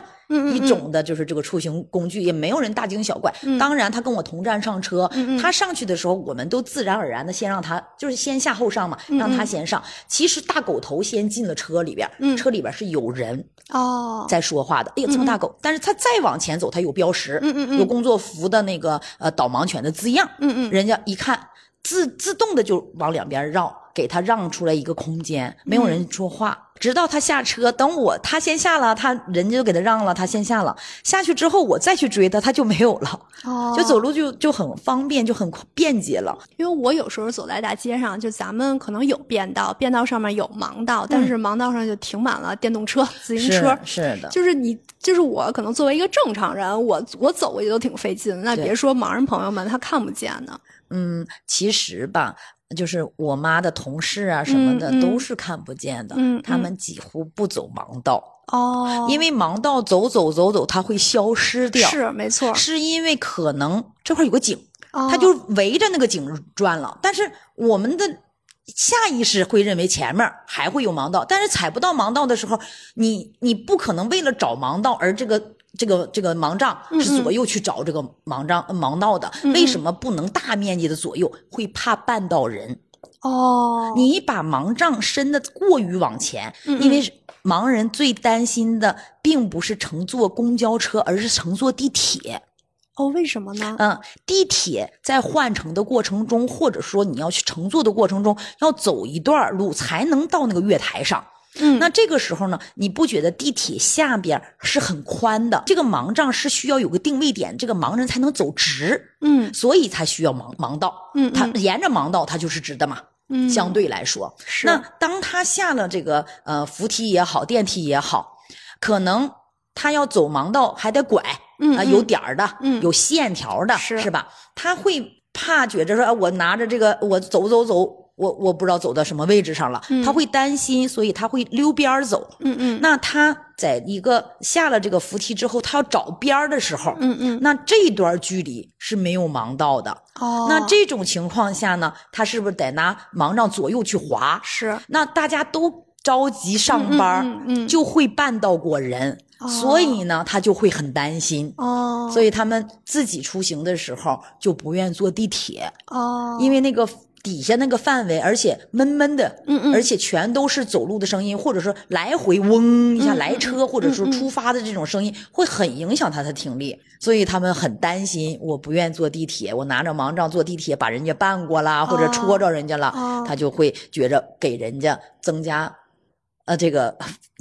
一种的就是这个出行工具，也没有人大惊小怪。嗯。当然，他跟我同站上车，他上去的时候，我们都自然而然的先让他就是先下后上嘛，让他嗯先上。其实大狗头先进了车里边，嗯。车里边是有人哦，在说话的。哎呀，这么大狗，但是他再往前走，他有标识，有工作服的那个呃导盲犬的字样，人家一看自自动的就往两边绕，给他让出来一个空间，没有人说话，直到他下车，等我他先下了，他人家就给他让了，他先下了，下去之后我再去追他，他就没有了，哦，就走路就就很方便，就很便捷了。因为我有时候走在大街上，就咱们可能有便道，便道上面有盲道，但是盲道上就停满了电动车、自行车。是是的，就是你，就是我，可能作为一个正常人，我我走过去都挺费劲，那别说盲人朋友们，他看不见呢。嗯，其实吧，就是我妈的同事啊什么的、嗯嗯都是看不见的，他们几乎不走盲道，哦因为盲道走走走走，它会消失掉。是没错，是因为可能这块有个井，哦它就围着那个井转了。但是我们的下意识会认为前面还会有盲道，但是踩不到盲道的时候，你你不可能为了找盲道而这个。这个这个盲杖嗯是左右去找这个盲杖盲道的，为什么不能大面积的左右？会怕绊到人。哦，你把盲杖伸的过于往前，嗯因为盲人最担心的并不是乘坐公交车，而是乘坐地铁。哦，为什么呢？嗯，地铁在换乘的过程中，或者说你要去乘坐的过程中，要走一段路才能到那个月台上。嗯，那这个时候呢，你不觉得地铁下边是很宽的？这个盲杖是需要有个定位点，这个盲人才能走直，嗯所以才需要盲盲道。嗯它沿着盲道，他就是直的嘛。嗯，相对来说，是那当他下了这个呃扶梯也好，电梯也好，可能他要走盲道还得拐，啊、嗯嗯有点儿的，嗯有线条的，是吧？他会怕觉着说，啊我拿着这个，我走走走。我我不知道走到什么位置上了，他会担心，所以他会溜边儿走。嗯嗯那他在一个下了这个扶梯之后，他要找边儿的时候，嗯嗯，那这段距离是没有盲道的。哦，那这种情况下呢，他是不是得拿盲杖左右去滑？是那大家都着急上班，嗯嗯嗯嗯就会绊到过人，哦所以呢，他就会很担心。哦，所以他们自己出行的时候就不愿坐地铁，哦，因为那个底下那个范围，而且闷闷的，嗯嗯而且全都是走路的声音，或者说来回嗡一下嗯来车，或者说出发的这种声音，会很影响他的听力，所以他们很担心。我不愿坐地铁，我拿着盲杖坐地铁把人家绊过啦，或者戳着人家了，哦他就会觉着给人家增加。呃，这个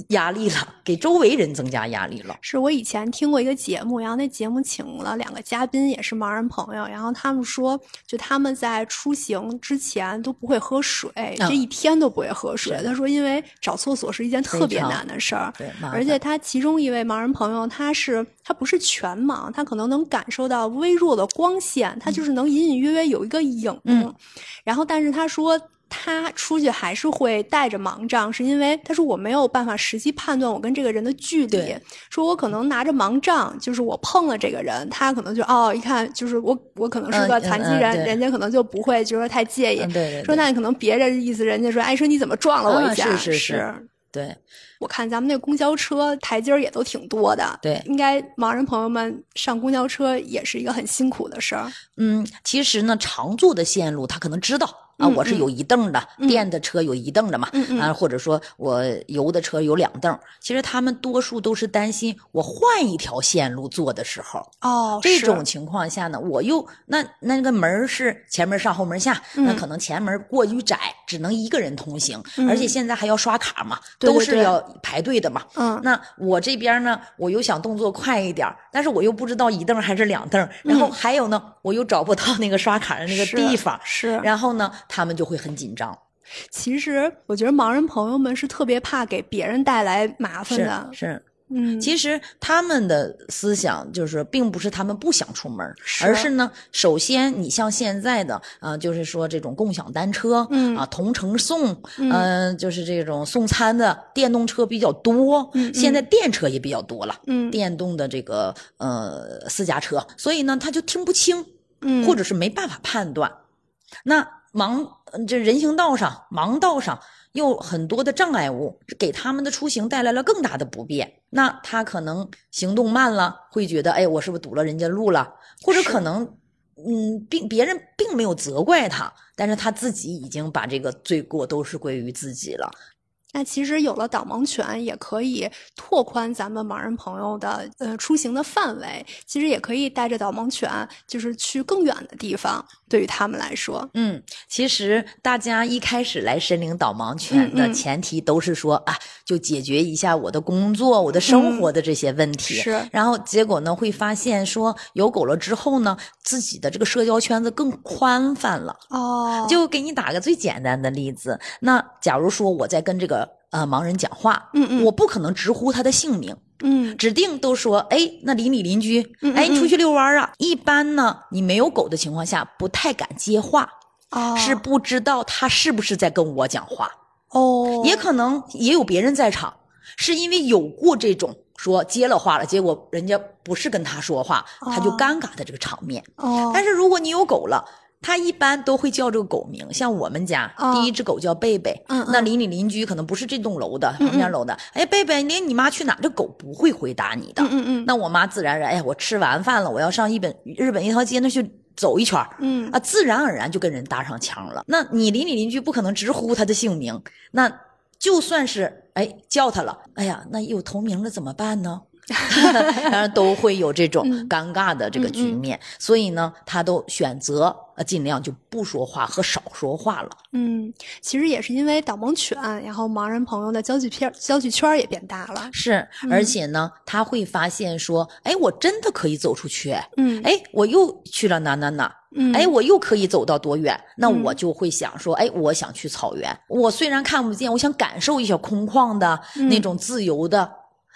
压力了，给周围人增加压力了。是我以前听过一个节目，然后那节目请了两个嘉宾，也是盲人朋友，然后他们说，就他们在出行之前都不会喝水，嗯这一天都不会喝水。他说，因为找厕所是一件特别难的事儿。对，而且他其中一位盲人朋友，他是他不是全盲，他可能能感受到微弱的光线，他就是能隐隐约约有一个影。嗯然后，但是他说。他出去还是会带着盲杖，是因为他说我没有办法实际判断我跟这个人的距离，说我可能拿着盲杖，就是我碰了这个人，他可能就哦一看就是我我可能是个残疾人，人家可能就不会就是说太介意，嗯对对对说那你可能别人意思，人家说哎说你怎么撞了我一啊下，是是是对，我看咱们那公交车台阶儿也都挺多的，对应该盲人朋友们上公交车也是一个很辛苦的事儿。嗯，其实呢，常坐的线路他可能知道啊，嗯我是有一凳的，电的车有一凳的嘛，啊，或者说我油的车有两凳。其实他们多数都是担心我换一条线路坐的时候，哦这种情况下呢，我又那那个门是前门上后门下，那嗯。可能前门过于窄，只能一个人通行，嗯。而且现在还要刷卡嘛，都是要排队的嘛。嗯。那我这边呢，我又想动作快一点，但是我又不知道一凳还是两凳，然后还有呢，我又找不到那个刷卡的那个地方，是。然后呢，他们就会很紧张。其实我觉得盲人朋友们是特别怕给别人带来麻烦是的。是，嗯，其实他们的思想就是，并不是他们不想出门，是。而是呢，首先你像现在的啊、就是说这种共享单车，嗯。啊，同城送，嗯。呃就是这种送餐的电动车比较多，嗯。现在电车也比较多了，嗯。电动的这个呃私家车，所以呢，他就听不清，嗯。或者是没办法判断。那盲呃这人行道上、盲道上又很多的障碍物，给他们的出行带来了更大的不便。那他可能行动慢了，会觉得，哎，我是不是堵了人家路了？或者可能，嗯，并别人并没有责怪他，但是他自己已经把这个罪过都是归于自己了。那其实有了导盲犬，也可以拓宽咱们盲人朋友的呃出行的范围。其实也可以带着导盲犬，就是去更远的地方。对于他们来说，嗯，其实大家一开始来申领导盲犬的前提都是说、啊，就解决一下我的工作、我的生活的这些问题。嗯是然后结果呢，会发现说有狗了之后呢，自己的这个社交圈子更宽泛了。哦，就给你打个最简单的例子，那假如说我在跟这个呃盲人讲话，嗯嗯我不可能直呼他的姓名，嗯指定都说，哎，那邻里邻居，哎，嗯嗯你出去遛弯儿啊？一般呢，你没有狗的情况下，不太敢接话，哦是不知道他是不是在跟我讲话，哦，也可能也有别人在场，是因为有过这种说接了话了，结果人家不是跟他说话，他就哦尴尬的这个场面。哦，但是如果你有狗了。它一般都会叫这个狗名，像我们家、哦。第一只狗叫贝贝，嗯那邻里邻居可能不是这栋楼的，旁边楼的，哎，贝贝，连你妈去哪？这狗不会回答你的，嗯嗯嗯。那我妈自然而然，哎，我吃完饭了，我要上日本日本一条街那去走一圈儿。嗯。啊，自然而然就跟人搭上腔了。那你邻里邻居不可能直呼他的姓名，那就算是哎叫他了，哎呀，那有同名了怎么办呢？<laughs> 当然都会有这种嗯尴尬的这个局面，所以呢，他都选择呃尽量就不说话和少说话了。嗯，其实也是因为导盲犬，然后盲人朋友的交际片交际圈也变大了。是，而且呢，他会发现说，哎，我真的可以走出去，哎，嗯哎，我又去了哪哪哪，嗯，哎，我又可以走到多远？那嗯我就会想说，哎，我想去草原。我虽然看不见，我想感受一下空旷的嗯那种自由的。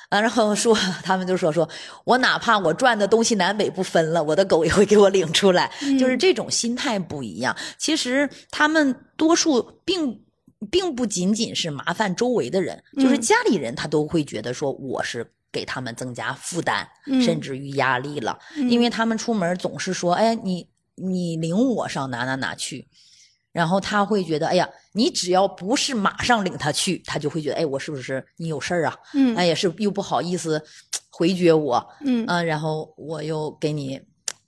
啊，然后说他们就说说，我哪怕我赚的东西南北不分了，我的狗也会给我领出来，嗯就是这种心态不一样。其实他们多数并并不仅仅是麻烦周围的人，就是嗯家里人他都会觉得说我是给他们增加负担，嗯甚至于压力了。嗯因为他们出门总是说：“哎，你你领我上哪哪哪去。”然后他会觉得，哎呀，你只要不是马上领他去，他就会觉得，哎，我是不是你有事儿啊？嗯。哎，也是又不好意思 <tsk> 回绝我，嗯。啊，然后我又给你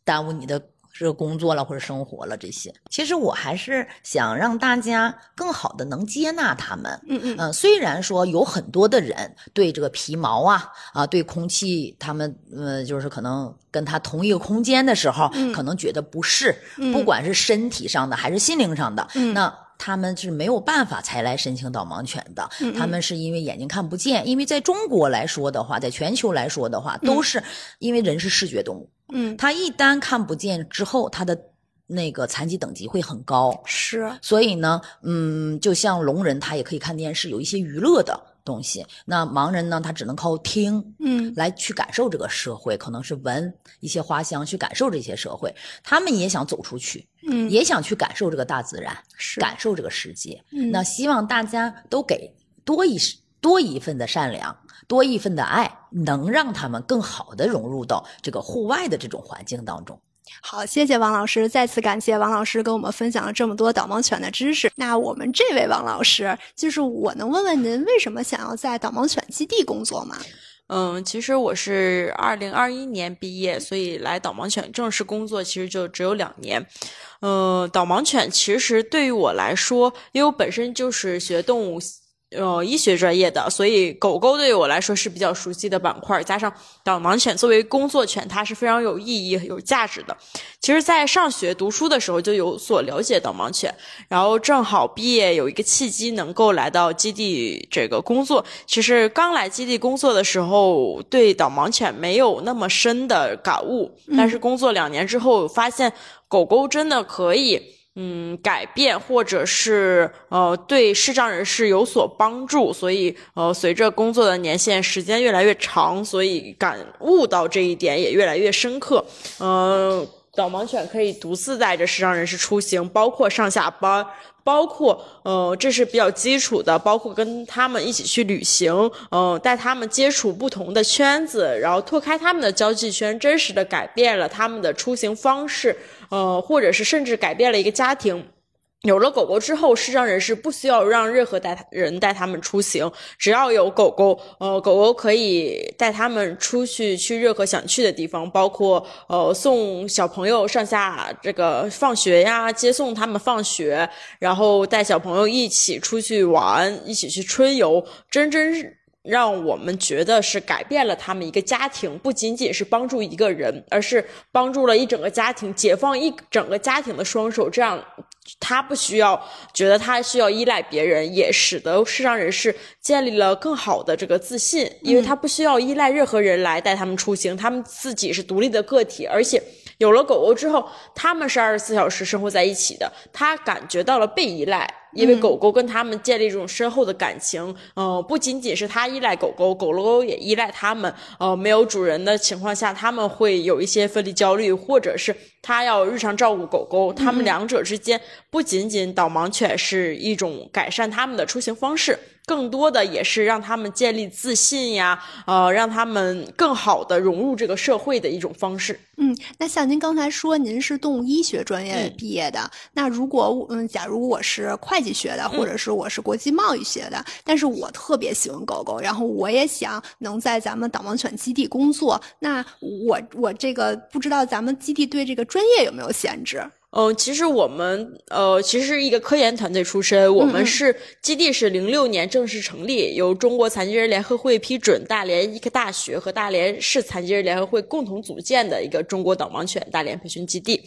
耽误你的这个工作了或者生活了这些。其实我还是想让大家更好的能接纳他们。嗯嗯嗯、虽然说有很多的人对这个皮毛啊啊，对空气，他们呃，就是可能跟他同一个空间的时候，嗯可能觉得不适，嗯不管是身体上的还是心灵上的，嗯那。他们是没有办法才来申请导盲犬的，嗯嗯他们是因为眼睛看不见，因为在中国来说的话，在全球来说的话，都是因为人是视觉动物，嗯，他一旦看不见之后，他的那个残疾等级会很高。是，所以呢，嗯，就像聋人他也可以看电视，有一些娱乐的东西。那盲人呢，他只能靠听，嗯来去感受这个社会，可能是闻一些花香去感受这些社会。他们也想走出去，嗯也想去感受这个大自然，是，感受这个世界。嗯那希望大家都给多一多一份的善良，多一份的爱，能让他们更好的融入到这个户外的这种环境当中。好，谢谢王老师，再次感谢王老师跟我们分享了这么多导盲犬的知识。那我们这位王老师，就是我能问问您为什么想要在导盲犬基地工作吗？嗯，其实我是二零二一年毕业，所以来导盲犬正式工作其实就只有两年。嗯，导盲犬其实对于我来说，因为我本身就是学动物。呃，医学专业的，所以狗狗对于我来说是比较熟悉的板块。加上导盲犬作为工作犬，它是非常有意义、有价值的。其实，在上学读书的时候就有所了解导盲犬，然后正好毕业有一个契机，能够来到基地这个工作。其实刚来基地工作的时候，对导盲犬没有那么深的感悟，但是工作两年之后，发现狗狗真的可以。嗯，改变或者是呃对视障人士有所帮助，所以呃随着工作的年限时间越来越长，所以感悟到这一点也越来越深刻。呃，导盲犬可以独自带着视障人士出行，包括上下班。包括呃，这是比较基础的，包括跟他们一起去旅行，呃，带他们接触不同的圈子，然后拓开他们的交际圈，真实的改变了他们的出行方式，呃，或者是甚至改变了一个家庭。有了狗狗之后，视障人士不需要让任何带人带他们出行，只要有狗狗，呃，狗狗可以带他们出去去任何想去的地方，包括呃送小朋友上下这个放学呀，接送他们放学，然后带小朋友一起出去玩，一起去春游，真真。让我们觉得是改变了他们一个家庭，不仅仅是帮助一个人，而是帮助了一整个家庭，解放一整个家庭的双手，这样他不需要觉得他需要依赖别人，也使得视障人士建立了更好的这个自信，因为他不需要依赖任何人来带他们出行，他们自己是独立的个体，而且。有了狗狗之后，他们是二十四小时生活在一起的，他感觉到了被依赖，因为狗狗跟他们建立这种深厚的感情。呃，不仅仅是他依赖狗狗，狗狗也依赖他们。呃，没有主人的情况下，他们会有一些分离焦虑，或者是他要日常照顾狗狗。他们两者之间，不仅仅导盲犬是一种改善他们的出行方式。更多的也是让他们建立自信呀，呃，让他们更好的融入这个社会的一种方式。嗯，那像您刚才说，您是动物医学专业嗯毕业的，那如果嗯，假如我是会计学的，或者是我是国际贸易学的，但是我特别喜欢狗狗，然后我也想能在咱们导盲犬基地工作，那我我这个不知道咱们基地对这个专业有没有限制？嗯，其实我们呃，其实是一个科研团队出身，我们是基地是零六年正式成立，由中国残疾人联合会批准，大连医科大学和大连市残疾人联合会共同组建的一个中国导盲犬大连培训基地。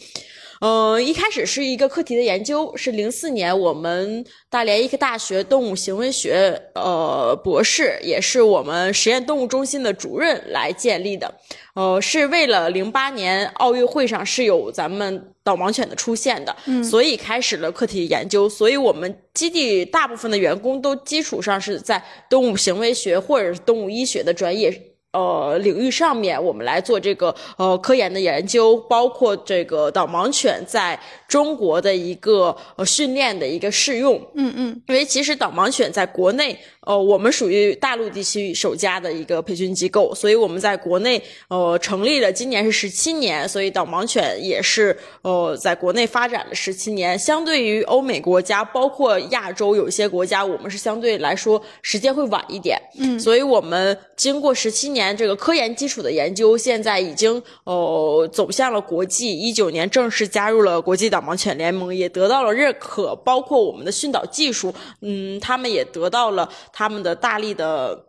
呃，一开始是一个课题的研究，是零四年我们大连医科大学动物行为学呃博士，也是我们实验动物中心的主任来建立的。呃，是为了零八年奥运会上是有咱们导盲犬的出现的，嗯所以开始了课题研究。所以我们基地大部分的员工都基础上是在动物行为学或者是动物医学的专业呃，领域上面，我们来做这个呃科研的研究，包括这个导盲犬在中国的一个呃训练的一个试用。嗯嗯，因为其实导盲犬在国内，呃，我们属于大陆地区首家的一个培训机构，所以我们在国内呃成立了，今年是十七年，所以导盲犬也是呃在国内发展了十七年。相对于欧美国家，包括亚洲有一些国家，我们是相对来说时间会晚一点。嗯，所以我们经过十七年。这个科研基础的研究，现在已经呃走向了国际。一九年正式加入了国际导盲犬联盟，也得到了认可。包括我们的训导技术，嗯，他们也得到了他们的大力的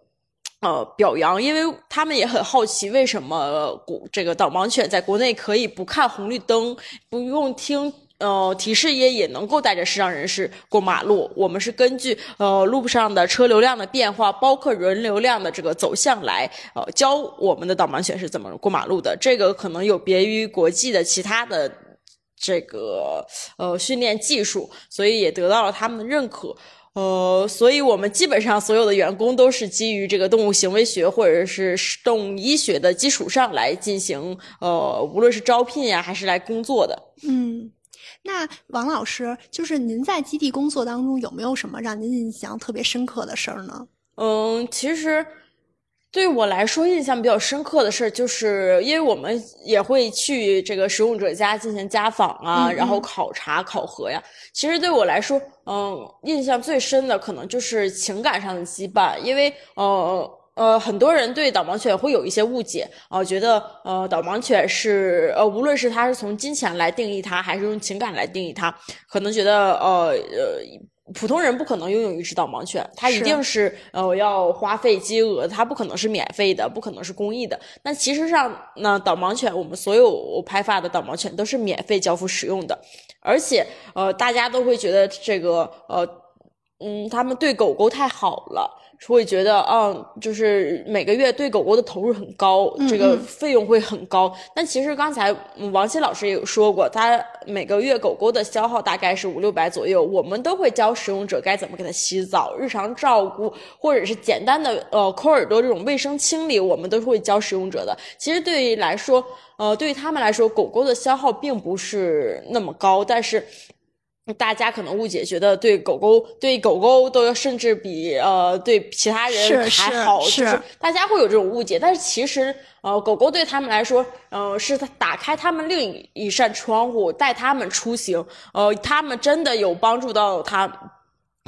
呃表扬，因为他们也很好奇，为什么国这个导盲犬在国内可以不看红绿灯，不用听。呃，提示也也能够带着视障人士过马路。我们是根据呃路上的车流量的变化，包括人流量的这个走向来呃教我们的导盲犬是怎么过马路的。这个可能有别于国际的其他的这个呃训练技术，所以也得到了他们的认可。呃，所以我们基本上所有的员工都是基于这个动物行为学或者是动物医学的基础上来进行呃，无论是招聘呀还是来工作的。嗯。那王老师，就是您在基地工作当中有没有什么让您印象特别深刻的事儿呢？嗯，其实对我来说印象比较深刻的事儿，就是因为我们也会去这个使用者家进行家访啊，然后考察考核呀。其实对我来说，嗯，印象最深的可能就是情感上的羁绊，因为呃。呃，很多人对导盲犬会有一些误解啊，觉得呃，导盲犬是呃，无论是它是从金钱来定义它，还是用情感来定义它，可能觉得呃呃，普通人不可能拥有一只导盲犬，它一定是呃要花费金额，它不可能是免费的，不可能是公益的。那其实上那，导盲犬我们所有拍发的导盲犬都是免费交付使用的，而且呃，大家都会觉得这个呃嗯，他们对狗狗太好了。会觉得，嗯，就是每个月对狗狗的投入很高，这个费用会很高。但其实刚才王鑫老师也有说过，他每个月狗狗的消耗大概是五六百左右。我们都会教使用者该怎么给它洗澡、日常照顾，或者是简单的呃抠耳朵这种卫生清理，我们都会教使用者的。其实对于来说，呃，对于他们来说，狗狗的消耗并不是那么高，但是。大家可能误解，觉得对狗狗对狗狗都要甚至比呃对其他人还好，就是大家会有这种误解。但是其实呃狗狗对他们来说，呃是打开他们另一扇窗户，带他们出行，呃他们真的有帮助到他。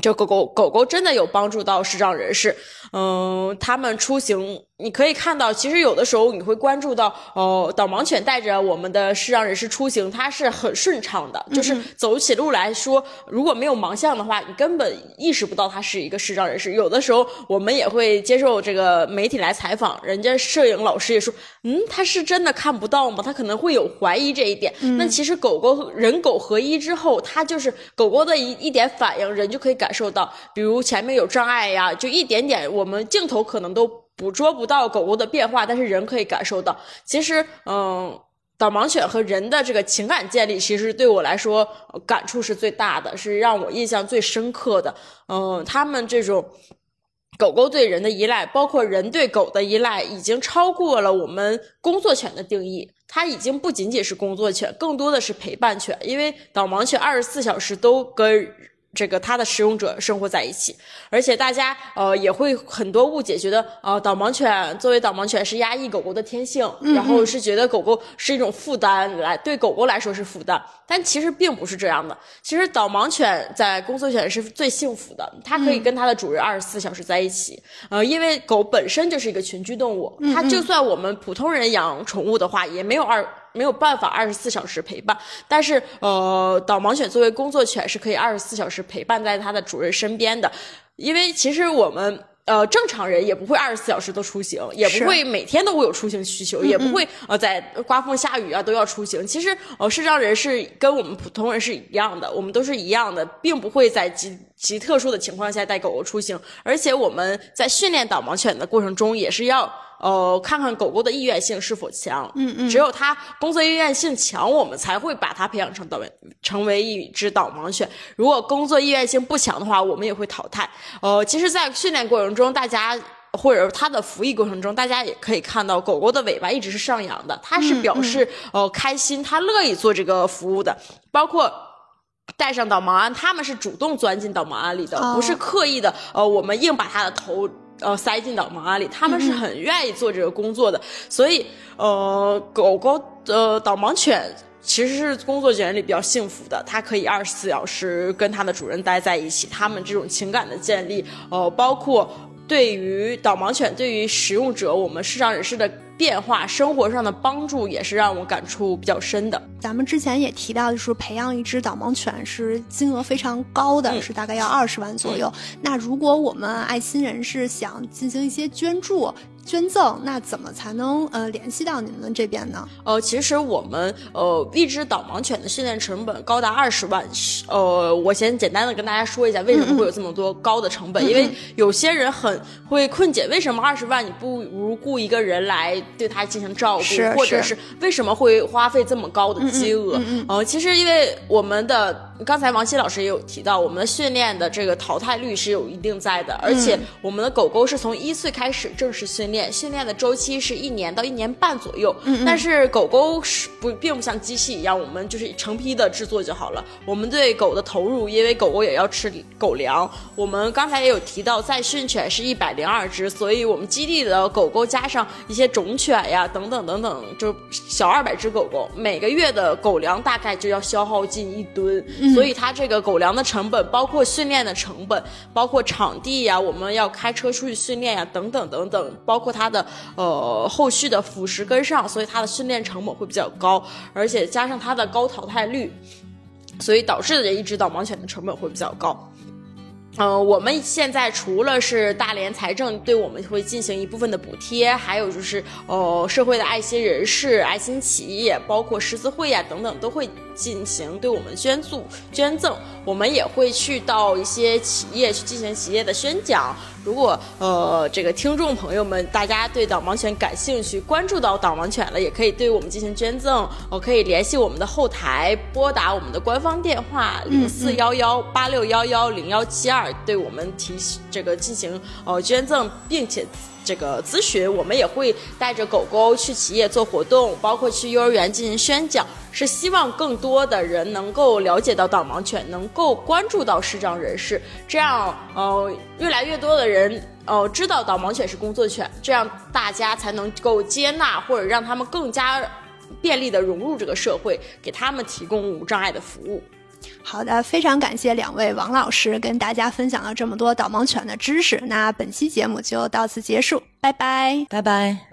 就狗狗狗狗真的有帮助到视障人士，嗯，他们出行你可以看到，其实有的时候你会关注到，哦，导盲犬带着我们的视障人士出行，它是很顺畅的，就是走起路来说，如果没有盲项的话，你根本意识不到它是一个视障人士。有的时候我们也会接受这个媒体来采访，人家摄影老师也说，嗯，他是真的看不到吗？他可能会有怀疑这一点。那其实狗狗人狗合一之后，它就是狗狗的一一点反应，人就可以感。受到，比如前面有障碍呀，就一点点，我们镜头可能都捕捉不到狗狗的变化，但是人可以感受到。其实，嗯，导盲犬和人的这个情感建立，其实对我来说感触是最大的，是让我印象最深刻的。嗯，他们这种狗狗对人的依赖，包括人对狗的依赖，已经超过了我们工作犬的定义。它已经不仅仅是工作犬，更多的是陪伴犬，因为导盲犬二十四小时都跟。这个它的使用者生活在一起，而且大家呃也会很多误解，觉得呃导盲犬作为导盲犬是压抑狗狗的天性，然后是觉得狗狗是一种负担，来对狗狗来说是负担，但其实并不是这样的。其实导盲犬在工作犬是最幸福的，它可以跟它的主人二十四小时在一起，呃，因为狗本身就是一个群居动物，它就算我们普通人养宠物的话，也没有二。没有办法二十四小时陪伴，但是呃，导盲犬作为工作犬是可以二十四小时陪伴在它的主人身边的，因为其实我们呃正常人也不会二十四小时都出行，也不会每天都会有出行需求，也不会呃在刮风下雨啊都要出行。其实呃视障人士跟我们普通人是一样的，我们都是一样的，并不会在极极特殊的情况下带狗狗出行，而且我们在训练导盲犬的过程中也是要。呃，看看狗狗的意愿性是否强，嗯嗯，只有它工作意愿性强，我们才会把它培养成导成为一只导盲犬。如果工作意愿性不强的话，我们也会淘汰。呃，其实，在训练过程中，大家。或者它的服役过程中，大家也可以看到，狗狗的尾巴一直是上扬的，它是表示、呃开心，它乐意做这个服务的，包括。带上导盲鞍，他们是主动钻进导盲鞍里的，哦不是刻意的。呃，我们硬把它的头呃塞进导盲鞍里，他们是很愿意做这个工作的。所以，呃，狗狗呃导盲犬。其实是工作人里比较幸福的，它可以二十四小时跟它的主人待在一起，它们这种情感的建立，呃，包括对于导盲犬对于使用者，我们视障人士的变化、生活上的帮助，也是让我感触比较深的。咱们之前也提到，就是培养一只导盲犬是金额非常高的，嗯是大概要二十万左右。那如果我们爱心人士想进行一些捐助、捐赠，那怎么才能呃联系到你们这边呢？呃，其实我们呃一只导盲犬的训练成本高达二十万。呃，我先简单的跟大家说一下为什么会有这么多高的成本，因为有些人很会困解，为什么二十万你不如雇一个人来对它进行照顾，或者是为什么会花费这么高的金额？呃，其实因为我们的刚才王鑫老师也有提到，我们的训练的这个淘汰率是有一定在的，而且我们的狗狗是从一岁开始正式训练，训练的周期是一年到一年半左右。但是狗狗是不并不像机器一样，我们就是成批的制作就好了。我们对狗的投入，因为狗狗也要吃狗粮，我们刚才也有提到，在训犬是一百零二只，所以我们基地的狗狗加上一些种犬呀等等等等，就小二百只狗狗，每个月的狗粮大概就要消耗近一吨，所以它这个狗粮的成本，包括训练的成本，包括场地呀，我们要开车出去训练呀，等等等等，包括它的呃后续的辅食跟上，所以它的训练成本会比较高，而且加上它的高淘汰率，所以导致的这一只导盲犬的成本会比较高。呃，我们现在除了是大连财政对我们会进行一部分的补贴，还有就是呃社会的爱心人士、爱心企业，包括十字会呀、等等，都会进行对我们捐助捐赠。我们也会去到一些企业去进行企业的宣讲。如果呃这个听众朋友们大家对导盲犬感兴趣，关注到导盲犬了，也可以对我们进行捐赠。我、可以联系我们的后台，拨打我们的官方电话零四幺幺八六幺幺零幺七二，对我们提这个进行呃捐赠，并且。这个咨询，我们也会带着狗狗去企业做活动，包括去幼儿园进行宣讲，是希望更多的人能够了解到导盲犬，能够关注到视障人士，这样呃越来越多的人呃知道导盲犬是工作犬，这样大家才能够接纳或者让他们更加便利的融入这个社会，给他们提供无障碍的服务。好的，非常感谢两位王老师跟大家分享了这么多导盲犬的知识。那本期节目就到此结束，拜拜。拜拜。